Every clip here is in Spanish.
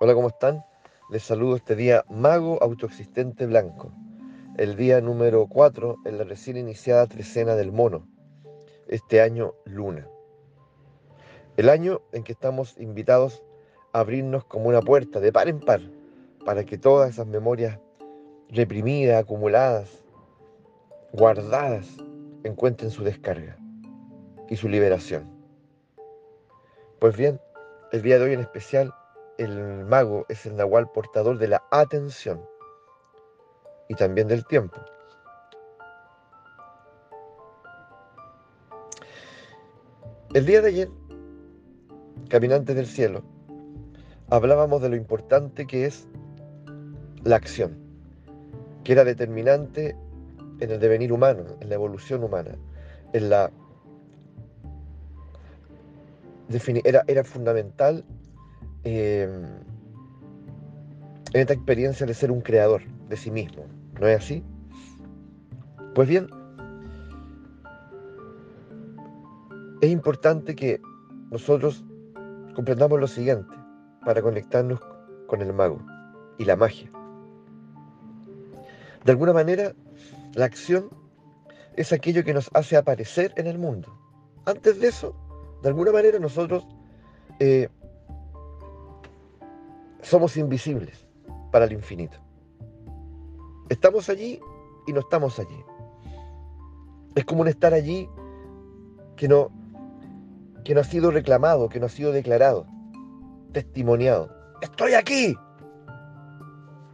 Hola, ¿cómo están? Les saludo este día Mago Autoexistente Blanco, el día número 4 en la recién iniciada trecena del mono, este año luna. El año en que estamos invitados a abrirnos como una puerta de par en par para que todas esas memorias reprimidas, acumuladas, guardadas, encuentren su descarga y su liberación. Pues bien, el día de hoy en especial, el mago es el nahual portador de la atención y también del tiempo. El día de ayer, Caminantes del Cielo, hablábamos de lo importante que es la acción, que era determinante en el devenir humano, en la evolución humana, en la era, era fundamental em, en esta experiencia de ser un creador de sí mismo. ¿No es así? Pues bien, es importante que nosotros comprendamos lo siguiente para conectarnos con el mago y la magia. De alguna manera, la acción es aquello que nos hace aparecer en el mundo. Antes de eso, de alguna manera nosotros eh, somos invisibles para el infinito. Estamos allí y no estamos allí. Es como un estar allí que no, que no ha sido reclamado, que no ha sido declarado, testimoniado. Estoy aquí.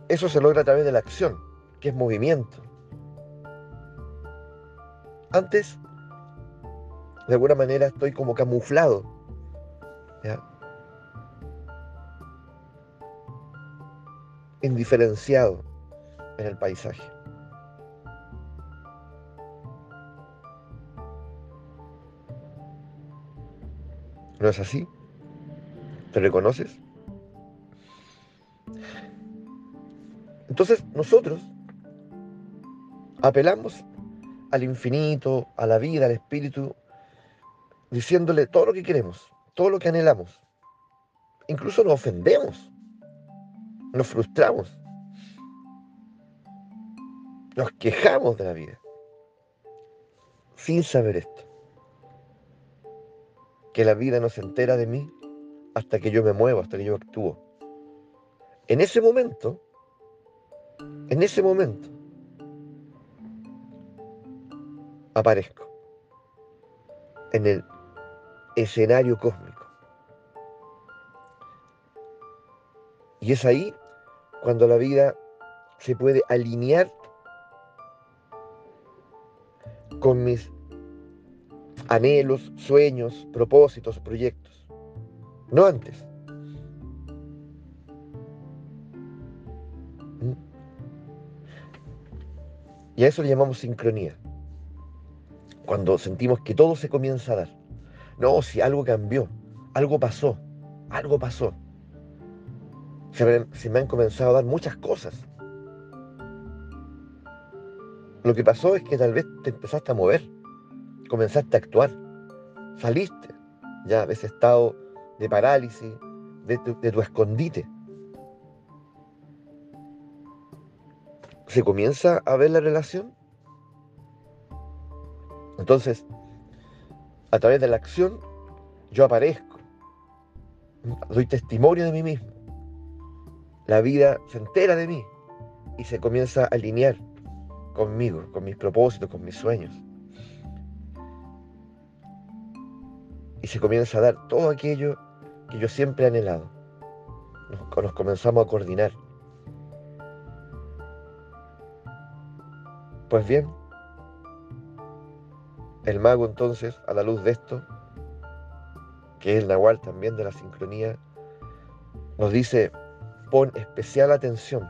Eso se logra a través de la acción, que es movimiento. Antes de alguna manera estoy como camuflado. Indiferenciado en el paisaje. ¿No es así? ¿Te reconoces? Entonces nosotros apelamos al infinito, a la vida, al espíritu, diciéndole todo lo que queremos, todo lo que anhelamos. Incluso nos ofendemos, nos frustramos, nos quejamos de la vida, sin saber esto. Que la vida no se entera de mí hasta que yo me muevo, hasta que yo actúo. En ese momento, en ese momento, aparezco en el escenario cósmico. Y es ahí cuando la vida se puede alinear con mis anhelos, sueños, propósitos, proyectos. No antes. Y a eso le llamamos sincronía. Cuando sentimos que todo se comienza a dar. No, si algo cambió, algo pasó, algo pasó. Se me, han comenzado a dar muchas cosas. Lo que pasó es que tal vez te empezaste a mover, comenzaste a actuar, saliste ya de ese estado de parálisis, de tu, de tu escondite. ¿Se comienza a ver la relación? Entonces, a través de la acción, yo aparezco, doy testimonio de mí mismo. La vida se entera de mí y se comienza a alinear conmigo, con mis propósitos, con mis sueños. Y se comienza a dar todo aquello que yo siempre he anhelado. Nos, comenzamos a coordinar. Pues bien, el mago entonces, a la luz de esto, que es el nahual también de la sincronía, nos dice, pon especial atención,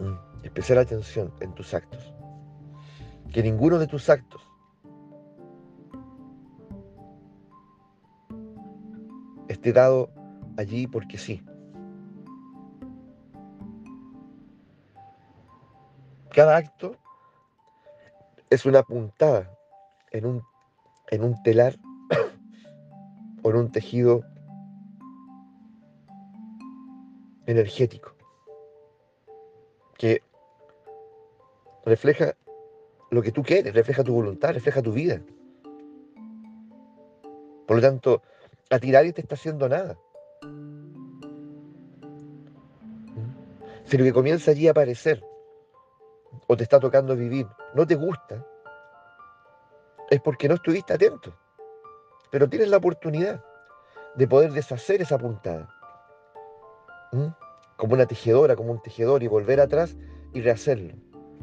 mm, especial atención en tus actos. Que ninguno de tus actos esté dado allí porque sí. Cada acto es una puntada en un, en un telar o en un tejido energético que refleja lo que tú quieres, refleja tu voluntad, refleja tu vida. Por lo tanto, a ti nadie te está haciendo nada. Si lo que comienza allí a aparecer o te está tocando vivir no te gusta, es porque no estuviste atento. Pero tienes la oportunidad de poder deshacer esa puntada. Como una tejedora, como un tejedor y volver atrás y rehacerlo.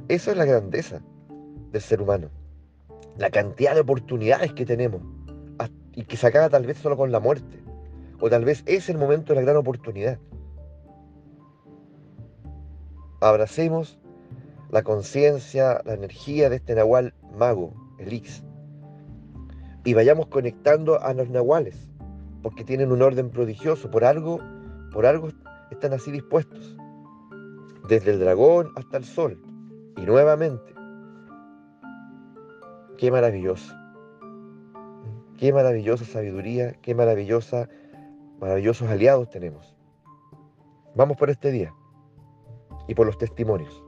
Eso es la grandeza del ser humano. La cantidad de oportunidades que tenemos y que se acaba tal vez solo con la muerte. O tal vez es el momento de la gran oportunidad. Abracemos la conciencia, la energía de este Nahual mago, el Ix, y vayamos conectando a los Nahuales, porque tienen un orden prodigioso, por algo, por algo están así dispuestos, desde el dragón hasta el sol, y nuevamente, qué maravilloso, qué maravillosa sabiduría, qué maravillosa, maravillosos aliados tenemos. Vamos por este día. Y por los testimonios.